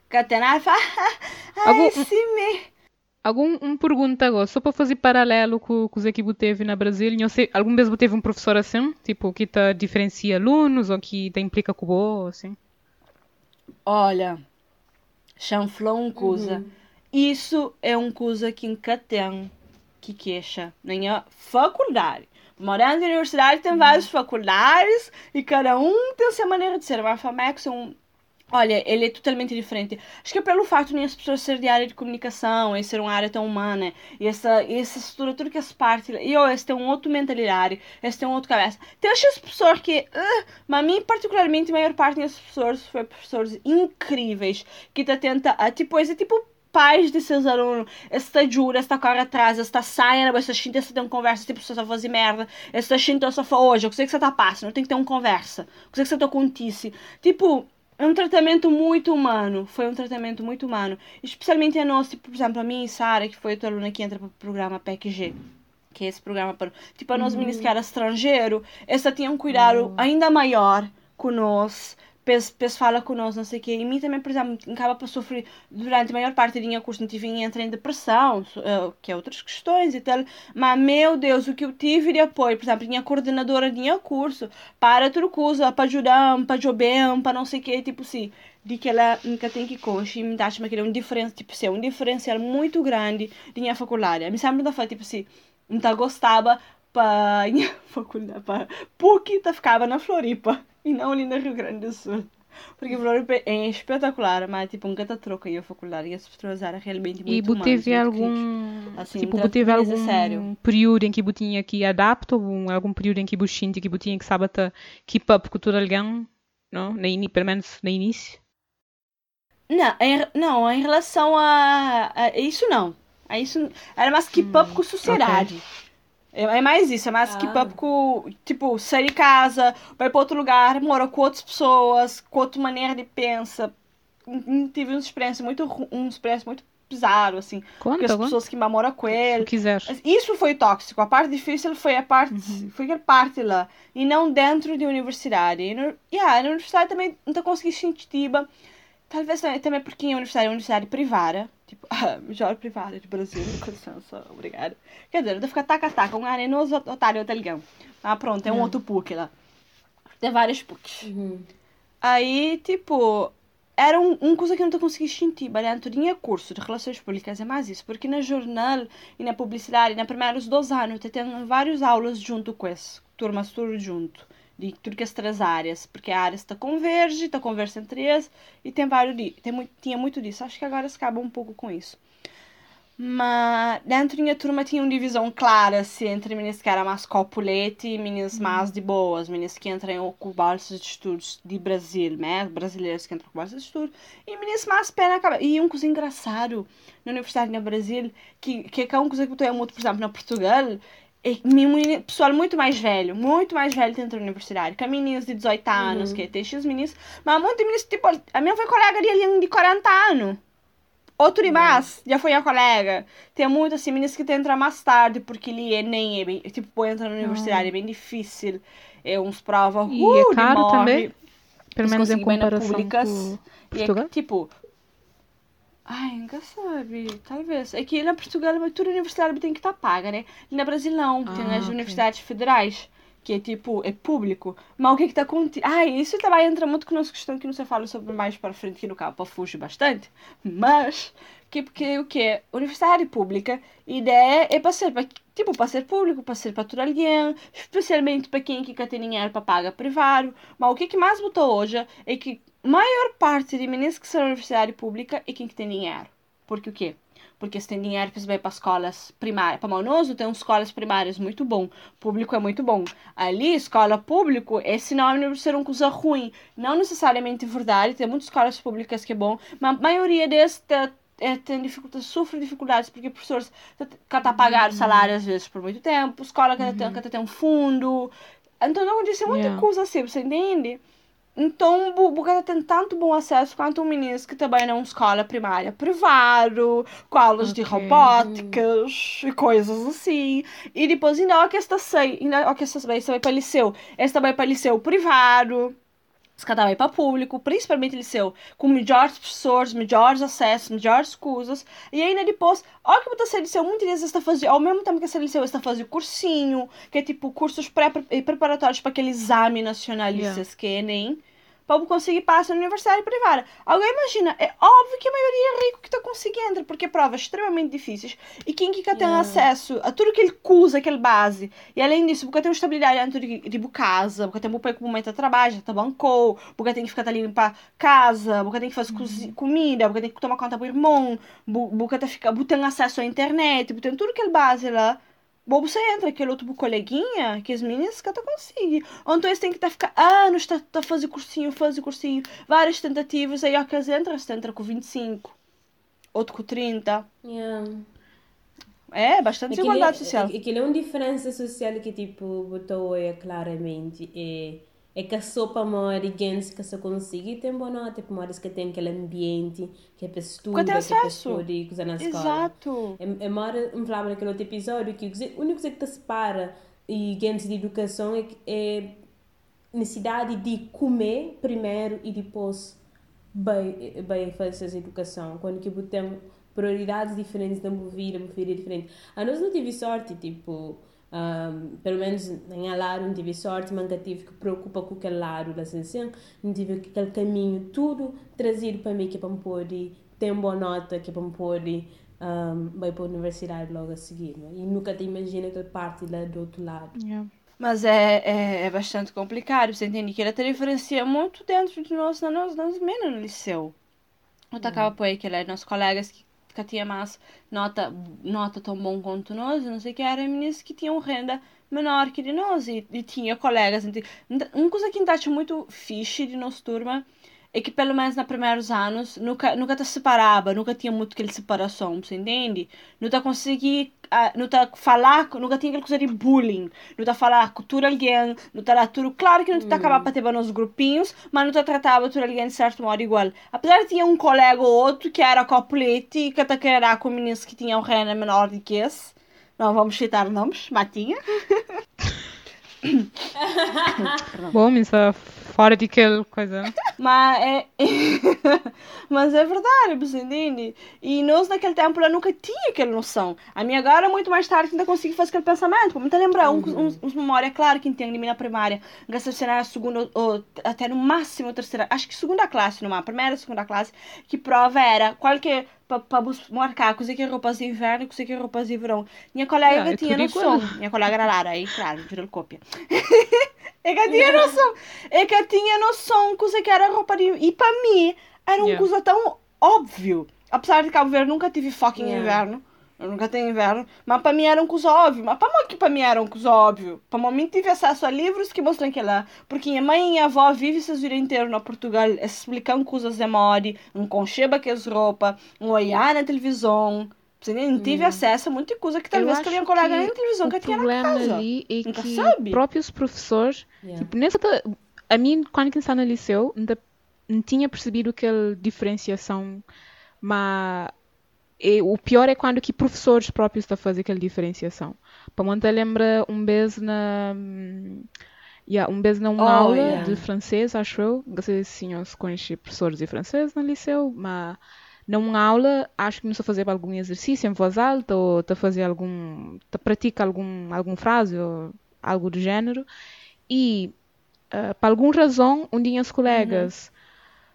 Catena fala. [LAUGHS] Algum, sim, algum um pergunta agora, só para fazer paralelo com, com os que teve na Brasil, não sei, algum vez teve um professor assim, tipo, que te diferencia alunos ou que te implica com o assim? Olha, chanflou um coisa. Uhum. Isso é um coisa que nunca tem que queixa, nem a faculdade. Morando na universidade tem várias faculdades e cada um tem a sua maneira de ser. Mas a FAMEX é um. Olha, ele é totalmente diferente. Acho que é pelo fato de as pessoas serem de área de comunicação e ser uma área tão humana e essa, e essa estrutura, tudo que as partes. E oh, esse tem um outro mentalidade, esse tem um outro cabeça. Tem as pessoas que. Uh, mas a mim, particularmente, a maior parte das pessoas foi professores incríveis que tá tenta. Uh, tipo, esse tipo pais de seus alunos, esta jura, esta cara atrás, esta saia, esta xinta, esta tem uma conversa, tipo, você tá fazendo merda, esta xinta, só fala hoje, o que você tá passando, tem que ter uma conversa, o que você tá contisse. Tipo, é um tratamento muito humano, foi um tratamento muito humano, especialmente a nós, tipo, por exemplo, a minha e Sara, que foi outra aluna que entra para o programa PECG, que é esse programa para, tipo, a nós uhum. meninos que era estrangeiro, essa tinha um cuidado uhum. ainda maior conosco, pes fala connosco, não sei o quê. E mim também, por exemplo, acaba por sofrer, durante a maior parte da minha curso, não tive entrar em depressão, uh, que é outras questões e tal. Mas, meu Deus, o que eu tive de apoio, por exemplo, minha coordenadora de minha curso, para tudo coisa, para ajudar, para jogar, para não sei o quê, tipo assim de que ela nunca tem que coxa e me acha que é um diferença tipo assim, um diferencial muito grande de minha faculdade. Mim sempre da tipo assim, não gostava para [LAUGHS] minha faculdade, para PUC, tá ficava na Floripa e não ali no Rio Grande do Sul. Porque Floripa é espetacular, mas tipo, nunca tá troca aí a faculdade e as pessoas eram realmente muito E teve algum, assim, tipo, teve algum sério. período em que você tinha que adaptar, ou algum período em que você tinha que tinha que saber keep up com todo alguém, não? Na in, pelo menos no início? Não, em, não, em relação a, a isso não. A isso, era mais keep up hum, com a sociedade. Okay. É, é mais isso, é mais ah. keep up com, tipo, sair de casa, vai para outro lugar, mora com outras pessoas, com outra maneira de pensar. Tive uma experiência muito, uma experiência muito pesado, assim. Conta, com as pessoas que moram com ele. Se quiser. Isso foi tóxico. A parte difícil foi a parte, uhum. foi a parte lá. E não dentro da universidade. E no, yeah, na universidade também não consegui sentir, tipo, talvez também porque a universidade é uma universidade privada. Tipo, [LAUGHS] a melhor privada do Brasil, com licença, obrigada. Quer dizer, eu ficar taca-taca, um arenoso otário otelhão. Ah, pronto, é um uhum. outro PUC lá. Tem vários PUCs. Uhum. Aí, tipo, era um, um coisa que eu não consegui sentir, dentro tinha curso de relações públicas, é mais isso, porque na jornal e na publicidade, nos primeiros dois anos, eu tenho várias aulas junto com esse, turmas tudo junto de tudo que as três áreas, porque a área está converge, está conversa entre eles, e tem vários tem muito, tinha muito disso. Acho que agora se acaba um pouco com isso. Mas dentro da minha turma tinha uma divisão clara assim, entre meninas que eram mais copulete e meninas mais de boas. Meninas que entram com bolsas de estudos de Brasil, né? Brasileiros que entram com bolsas de estudos. E meninas mais pé na cabeça. E um coisa engraçado na Universidade no Brasil, que, que é uma coisa que eu muito, por exemplo, na Portugal, pessoal muito mais velho, muito mais velho dentro da universidade, com meninas de 18 anos, uhum. que tem X meninos, mas muitos meninos, tipo, a minha foi colega de, de 40 anos. Outro de mais, já foi a colega. Tem muitas assim, meninas que entrar mais tarde, porque ele é, nem é bem, tipo, pode entrar na universidade, é bem difícil. É uns provas, e uh, é caro também, pelo menos em comparação públicas, com. E é, tipo, Ai, nunca sabe, talvez. É que na Portugal, toda universidade tem que estar paga, né? E na Brasil não, ah, tem as okay. universidades federais que é tipo, é público. Mas o que é que está acontecendo? Ai, isso também entra muito com a nossa questão que não se fala sobre mais para frente que no campo, fuge bastante. Mas, que porque o que Universidade pública, a ideia é para ser, para, tipo, para ser público, para ser para todo alguém, especialmente para quem que tem dinheiro para pagar privado. Mas o que é que mais botou hoje é que a maior parte de meninas que são universidade pública é quem que tem dinheiro. Porque o quê? porque se tem dinheiro para ir para escolas primárias. Para Manoso tem escolas primárias muito bom, público é muito bom. Ali, escola público é sinônimo de ser uma coisa ruim. Não necessariamente verdade, tem muitas escolas públicas que é bom, mas a maioria destas é, tem dificuldades, sofre dificuldades porque professores que tá pagar uhum. salário às vezes por muito tempo, escola que uhum. tem, que tem um fundo. Então não acontece muita yeah. coisa assim, você entende? Então, o Bugatti tem tanto bom acesso quanto um menino que trabalha numa escola primária privado, com aulas okay. de robóticas e coisas assim. E depois ainda há que esta sei, ainda há que esta vai para liceu. Esta vai para liceu privado. Esta vai para público, principalmente liceu, com melhores professores, melhores acessos, melhores coisas. E ainda depois, olha que você liceu, muitas vezes está fazendo, ao mesmo tempo que você liceu, está fazendo cursinho, que é tipo cursos pré preparatórios para aquele exame nacionalista yeah. que é nem para conseguir passar na universidade privada. Alguém imagina, é óbvio que a maioria é rico que está conseguindo, porque provas extremamente difíceis. E quem que tem yeah. acesso a tudo que ele usa, aquele base. E além disso, porque tem estabilidade dentro de, de casa, porque tem um pouco momento de trabalho, tá bancou, porque tem que ficar ali limpar casa, porque tem que fazer uhum. comida, porque tem que tomar conta do irmão, porque tem, ficar, tem acesso à internet, porque tem tudo aquele base lá Bobo você entra, aquele outro coleguinha, que as meninas que conseguem. Ou então eles têm que estar ficar anos, tá, tá fazer cursinho, fazer cursinho, várias tentativas, aí ó que eles entram, você entra com 25, outro com 30. Yeah. É, bastante desigualdade social. Aquilo é uma diferença social que, tipo, botou é claramente. É é que a sopa mora que se consegue tem boa nota, tipo, mora que tem aquele ambiente que é para estudar, que é para poder usar na escola. Exato. É, é mora, um falava naquele outro episódio que a única coisa que te separa e gente de educação é, é necessidade de comer primeiro e depois bem, bem fazer essa educação. Quando que tem prioridades diferentes da minha vida, minha vida é diferente. A nós não tive sorte, tipo um, pelo menos em lado não tive sorte, mas tive que preocupa com aquele lado da seleção, não tive aquele caminho tudo trazido para mim que é para me poder ter uma boa nota, que é para me poder um, vai para a universidade logo a seguir. Né? E nunca te imagina aquela parte lá do outro lado. Yeah. Mas é, é, é, bastante complicado, você entende que ela te diferencia muito dentro de nós, nós, nós menos no liceu. Eu tacava por aí que ela é nossos colegas que que tinha mais nota, nota tão bom quanto nós, não sei o que, eram meninas que tinham renda menor que de nós e, e tinha colegas. Uma coisa que acho muito fixe de nossa turma é que pelo menos nos primeiros anos nunca nunca te separava, nunca tinha muito aquele separação, você entende? Não tá conseguir, não tá falar, nunca tinha aquela coisa de bullying, não tá falar tudo alguém, não tá lá tudo, claro que não tá hum. acabar para ter nos grupinhos, mas não tá tratava tudo alguém de certo modo igual. Apesar de ter um colega ou outro que era copulete, que tá querendo com meninos que tinham renda menor do que esse, não vamos citar nomes, Matinha. [LAUGHS] [COUGHS] Bom, isso é fora de aquela coisa. Mas é, [LAUGHS] mas é verdade, você entende? E nós naquele tempo eu nunca tinha aquela noção. A minha agora, muito mais tarde, ainda consegui fazer aquele pensamento. Como te lembrar, uhum. uns, uns, memória, claro que entendo de mim na primária, gasta a segunda, ou até no máximo terceira, acho que segunda classe, numa primeira, segunda classe, que prova era qual que para marcar coisa que é roupas de inverno e coisa que é roupas de verão. Minha colega ah, é tinha noção. Minha colega era Lara, aí, claro, virou cópia. [LAUGHS] é que tinha noção. É que tinha noção coisa que era roupa de... E para mim, era uma yeah. coisa tão óbvio. Apesar de Cabo Verde nunca tive fucking yeah. inverno. Eu nunca tenho inverno. Mas para mim eram coisa óbvio. Mas para mim que para mim eram coisa óbvio. Para mim tive acesso a livros que mostram que lá. Porque minha mãe e minha avó vivem esse vida inteiro no Portugal explicando coisas de mori, um concheba que é roupa, um olhar na televisão. Você nem tive hum. acesso a muita coisa que talvez que a minha colega na televisão que tinha na casa. O problema ali é Nunca que sabe. próprios professores, yeah. tipo, nessa, a mim, quando eu estava no liceu, não tinha percebido aquela diferenciação, mas e o pior é quando que professores próprios estão a fazer aquela diferenciação. Para montar lembra um vez na yeah, um vez numa oh, aula yeah. de francês, acho eu, não sei se senhores conhecem professores de francês no liceu, mas numa aula acho que começou a fazer algum exercício em voz alta ou a fazer algum, a pratica algum algum frase ou algo do género e uh, por alguma razão um dia os colegas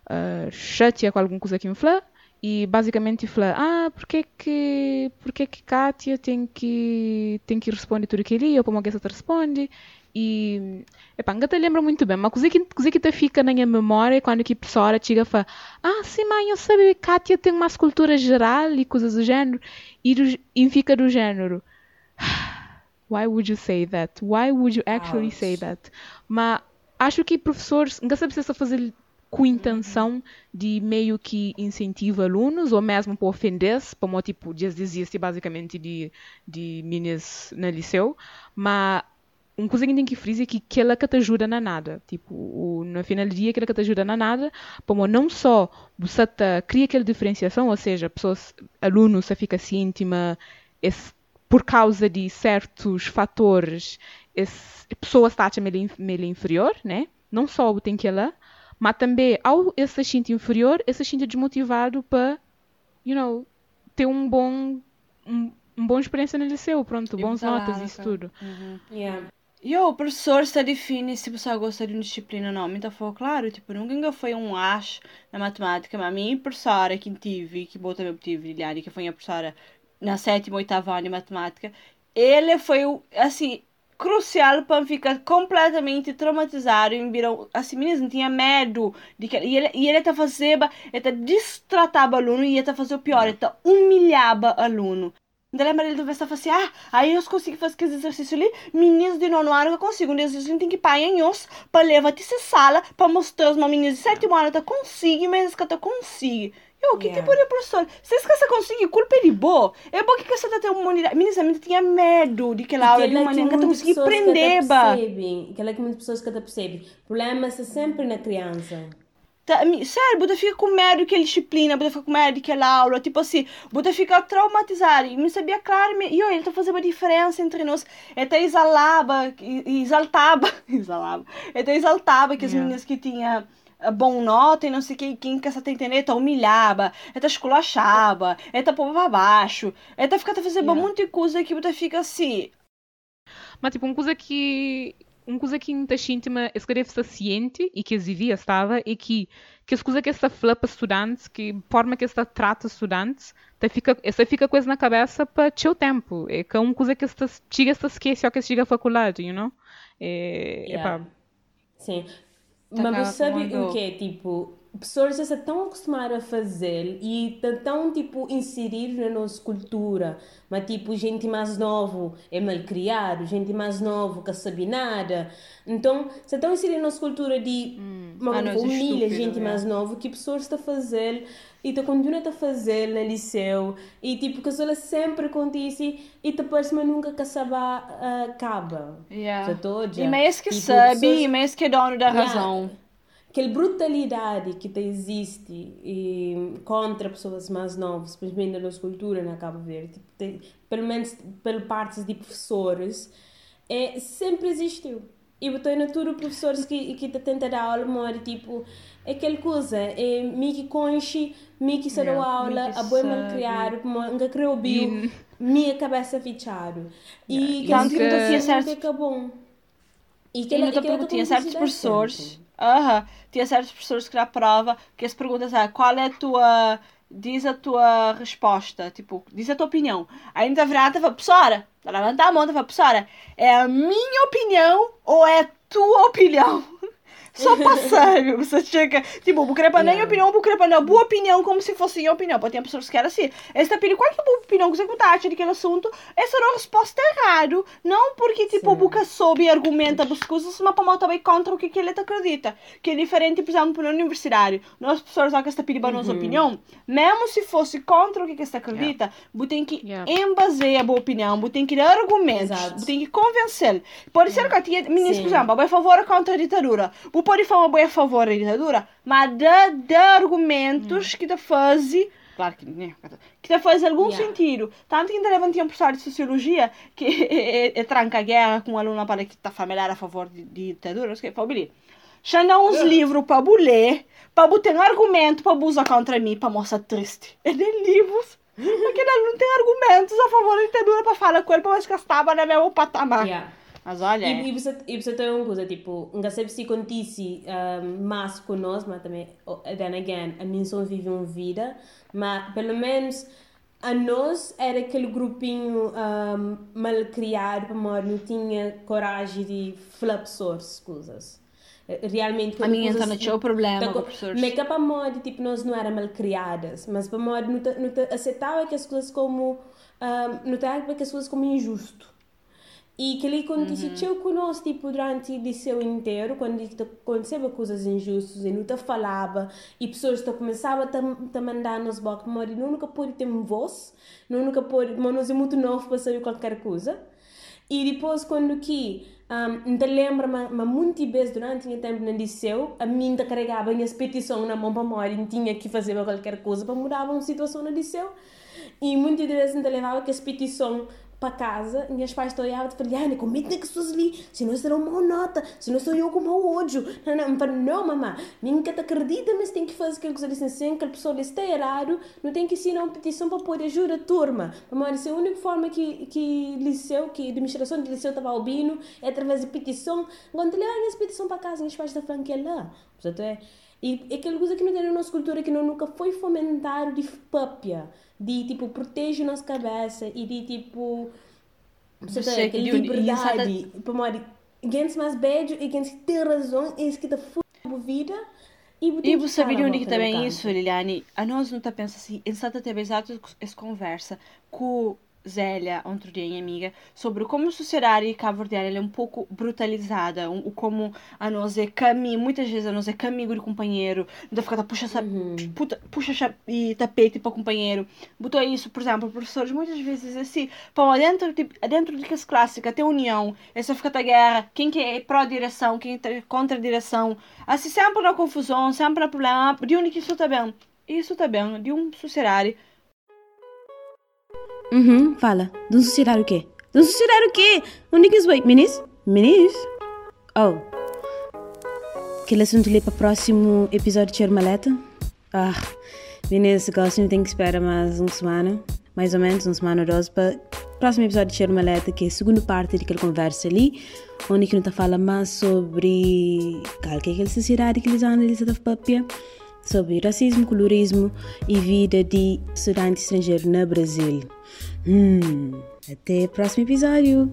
uhum. uh, chateia com alguma coisa que me falou e basicamente falei, ah, porquê que, porquê que Kátia tem que, tem que responder tudo aquilo eu como alguém te responde e, epá, não te lembro muito bem, mas coisa que, coisa que te fica na minha memória é quando que a professora chega e fala, ah, sim mãe, eu sabia que Kátia tem uma escultura geral e coisas do género e, do, e fica do género [SIGHS] why would you say that? Why would you actually Ouch. say that? Mas acho que professores, não sabe se a fazer com intenção de meio que incentivar alunos ou mesmo para ofender-se, como tipo, já dizia-se basicamente de, de meninas no liceu, mas uma coisa que tem que frisar é que aquela que te ajuda na nada. Tipo, o, no final do dia, aquela que te ajuda na nada, como não só você te cria aquela diferenciação, ou seja, pessoas, alunos, você fica assim íntima, esse, por causa de certos fatores, esse, pessoa está meio inferior, né? Não só tem que ela, mas também, ao esse se sentir inferior, esse se sentir desmotivado para, you know, ter um bom, um, um bom experiência no liceu, pronto, bons notas e isso tudo. Uhum. Yeah. E o professor se define se você gosta de uma disciplina ou não. Então foi claro, tipo, nunca foi um acho na matemática, mas a minha professora que tive, que eu também tive, Liliane, que foi a professora na sétima, oitava ano de matemática, ele foi, assim, crucial para ficar completamente traumatizado e viram assim não tinha medo de que e ele e ele tá fazendo ele distratava aluno e ele tá fazendo o pior ele tá humilhava aluno então lembra ele do estar assim, ah, aí eu consigo fazer aquele exercício ali, meninos de nono ano eu consigo, um exercício tem que ir para nós, para levar te sala, para mostrar os meninos de sétimo ano que consigo, mas que eu consigo. Eu, que yeah. tipo de professor? Se você conseguir, culpa é de boa. É bom que você tá uma unidade. Menina, tinha medo de que lá aula de maneira que tu conseguir prender, ba. Aquela que muitas pessoas que te percebem. O problema é sempre na criança. Tá, sério, você fica com medo que disciplina, você fica com medo que aula, tipo assim, você fica traumatizado. E me sabia claro, e eu, ele tá fazendo uma diferença entre nós. Ele tá exalava, exaltava, [LAUGHS] exalava. Ele tá exaltava que as yeah. meninas que tinham bom nota e não sei quem, quem quer tá entender, tá humilhava, é tá esculachava, é tá pôr pra baixo, é ficar tá fazendo yeah. muita coisa que você fica assim. Mas tipo, uma coisa que uma coisa que muita gente esse deve estar ciente e que exivia estava é que que as coisas que essa fala para estudantes, que forma que essa trata estudantes, tá fica, essa fica coisa na cabeça para o tempo. É que é uma coisa que esta chega esta esquece que chega à faculdade, you know? É, yeah. é Sim, mas você sabe o que é? Tipo, pessoas já estão acostumadas a fazer e estão, tipo, inseridos na nossa cultura. Mas, tipo, gente mais novo é mal criado, gente mais novo que sabe nada. Então, você estão inseridos na nossa cultura de hum. uma, ah, humilha gente é. mais nova que pessoas estão a fazer e tu continua a fazer no liceu e tipo que ela sempre acontece e depois mas nunca que sabe uh, acaba yeah. e mesmo que tipo, sabe pessoas... e mesmo que é dono da yeah. razão aquela brutalidade que existe e, contra pessoas mais novas, principalmente na nossa cultura na Cabo Verde, tipo, tem, pelo menos pela parte de professores, é, sempre existiu. E botou na tudo professores que, que tentam dar aula, mora tipo, é aquela coisa, é me que conche, me que se deu aula, a boa mal criar, nunca criou bio, minha cabeça fichado. E yeah. que não tinha certo. acabou. E que ele tinha certos professores Aham. Tinha certos professores que na prova que as perguntas é qual é a tua. Diz a tua resposta, tipo, diz a tua opinião. Aí tá virada e fala, professora, tá levantar a mão e fala, professora, é a minha opinião ou é a tua opinião? [LAUGHS] Só para sério, você chega, tipo, vou querer nem opinião, vou querer não. Boa opinião, como se fosse minha opinião, porque tem pessoas que querem assim. Esta pedi qual é a opinião que você acha daquele assunto, essa é a resposta errada, não porque, tipo, boca soube e argumenta as coisas, mas para também contra o que, que ele acredita, que é diferente, por exemplo, na universidade, nós professores que esta pedi para nossa uhum. opinião, mesmo se fosse contra o que, que você acredita, yeah. você tem que yeah. embasear a boa opinião, você tem que dar argumentos, você tem que convencer. Pode ser que tinha meninos, por exemplo, a favor ou contra a ditadura, você pode falar bem a favor da ditadura, mas dá, dá argumentos hum. que te fazem claro que, né, que te faz algum yeah. sentido. Tanto que ainda levantou um professor de sociologia que [LAUGHS] é, é, tranca a guerra com um aluno para que está familiar a favor de, de ditadura, que ali. Chama uns yeah. livros para ler, para ter argumento para usar contra mim, para mostrar triste. [LAUGHS] É de livros. [LAUGHS] Porque ele não tem argumentos a favor da ditadura para falar com ele, para ver que estava no mesmo patamar. Yeah. Mas olha. E, e, você, e você tem uma coisa, tipo, não sei se acontece um, mais conosco, mas também, then again, a mim só vive uma vida, mas pelo menos a nós era aquele grupinho um, mal criado, para não tinha coragem de falar sobre coisas. Realmente, a minha internet é o problema tá, com professores. Mas que para modo, tipo, nós não éramos mal criadas, mas para modo, não, não aceitava que as coisas como, um, não aceitava que as coisas como injusto. E que ele aconteceu uhum. conosco tipo, durante o liceu inteiro, quando aconteceu coisas injustas e não te falava, e pessoas te começavam a mandar nos blocos, mas nunca pôde ter voz, nunca pôde, mas nós é muito novo para saber qualquer coisa. E depois, quando que, um, te lembra, mas, mas muitas vezes durante o tempo no liceu, a mim te carregava as petições na mão para morrer, e tinha que fazer qualquer coisa para mudar uma situação no liceu. E muitas vezes te levava que as petições para casa, minhas pais olhando e falam, Ana, como é que pessoas ali? Se não será uma nota, se não sou eu com mau ódio. Não, não, falo, não, mamãe, nunca te acredita, mas tem que fazer aquilo que você disse assim, que a pessoa está errado, não tem que assinar uma petição para poder ajudar a turma. Mamãe, essa é a única forma que, que liceu, que a administração de liceu estava albino, é através de petição. Quando ele olha essa petição para casa, minhas pais estão falando que é lá. Portanto, é... E é aquela coisa que não tem na nossa cultura, que não, nunca foi fomentado de papia de tipo protege nossa cabeça e de tipo você tem que liberdade para morrer. Gente mais beijo e gente tem razão e que está a vida e, você sabe onde que também isso Liliane? A nós não está pensando assim exato teve exato essa conversa com Zélia, outro dia, minha amiga, sobre como a sociedade cabo-verdiana é um pouco brutalizada, um, como a nós é caminho, muitas vezes a nós é caminho de companheiro, da ficar puxa, uhum. puta, puxa e tapete para o companheiro. Botou isso, por exemplo, professores muitas vezes assim, para dentro, tipo, dentro de que as clássica tem união, essa fica a guerra, quem que é pró-direção, quem é contra a direção, assim sempre na confusão, sempre na problema, de onde que isso está bem? Isso está bem, de um sociedade Uhum, fala. Um sociedade o quê? Um sociedade o quê? Onde que isso Minis? Minis? Oh. Aquele assunto ali para o próximo episódio de Chermaleta? Ah, Minis, gosto tem que esperar mais uma semana. Mais ou menos, uma semana ou duas para o próximo episódio de Chermaleta, que é a segunda parte daquela conversa ali, onde que não está fala mais sobre qual que é aquela sociedade que eles eles estão papia sobre racismo, colorismo e vida de estudante estrangeiro no Brasil. Hum, até o próximo episódio!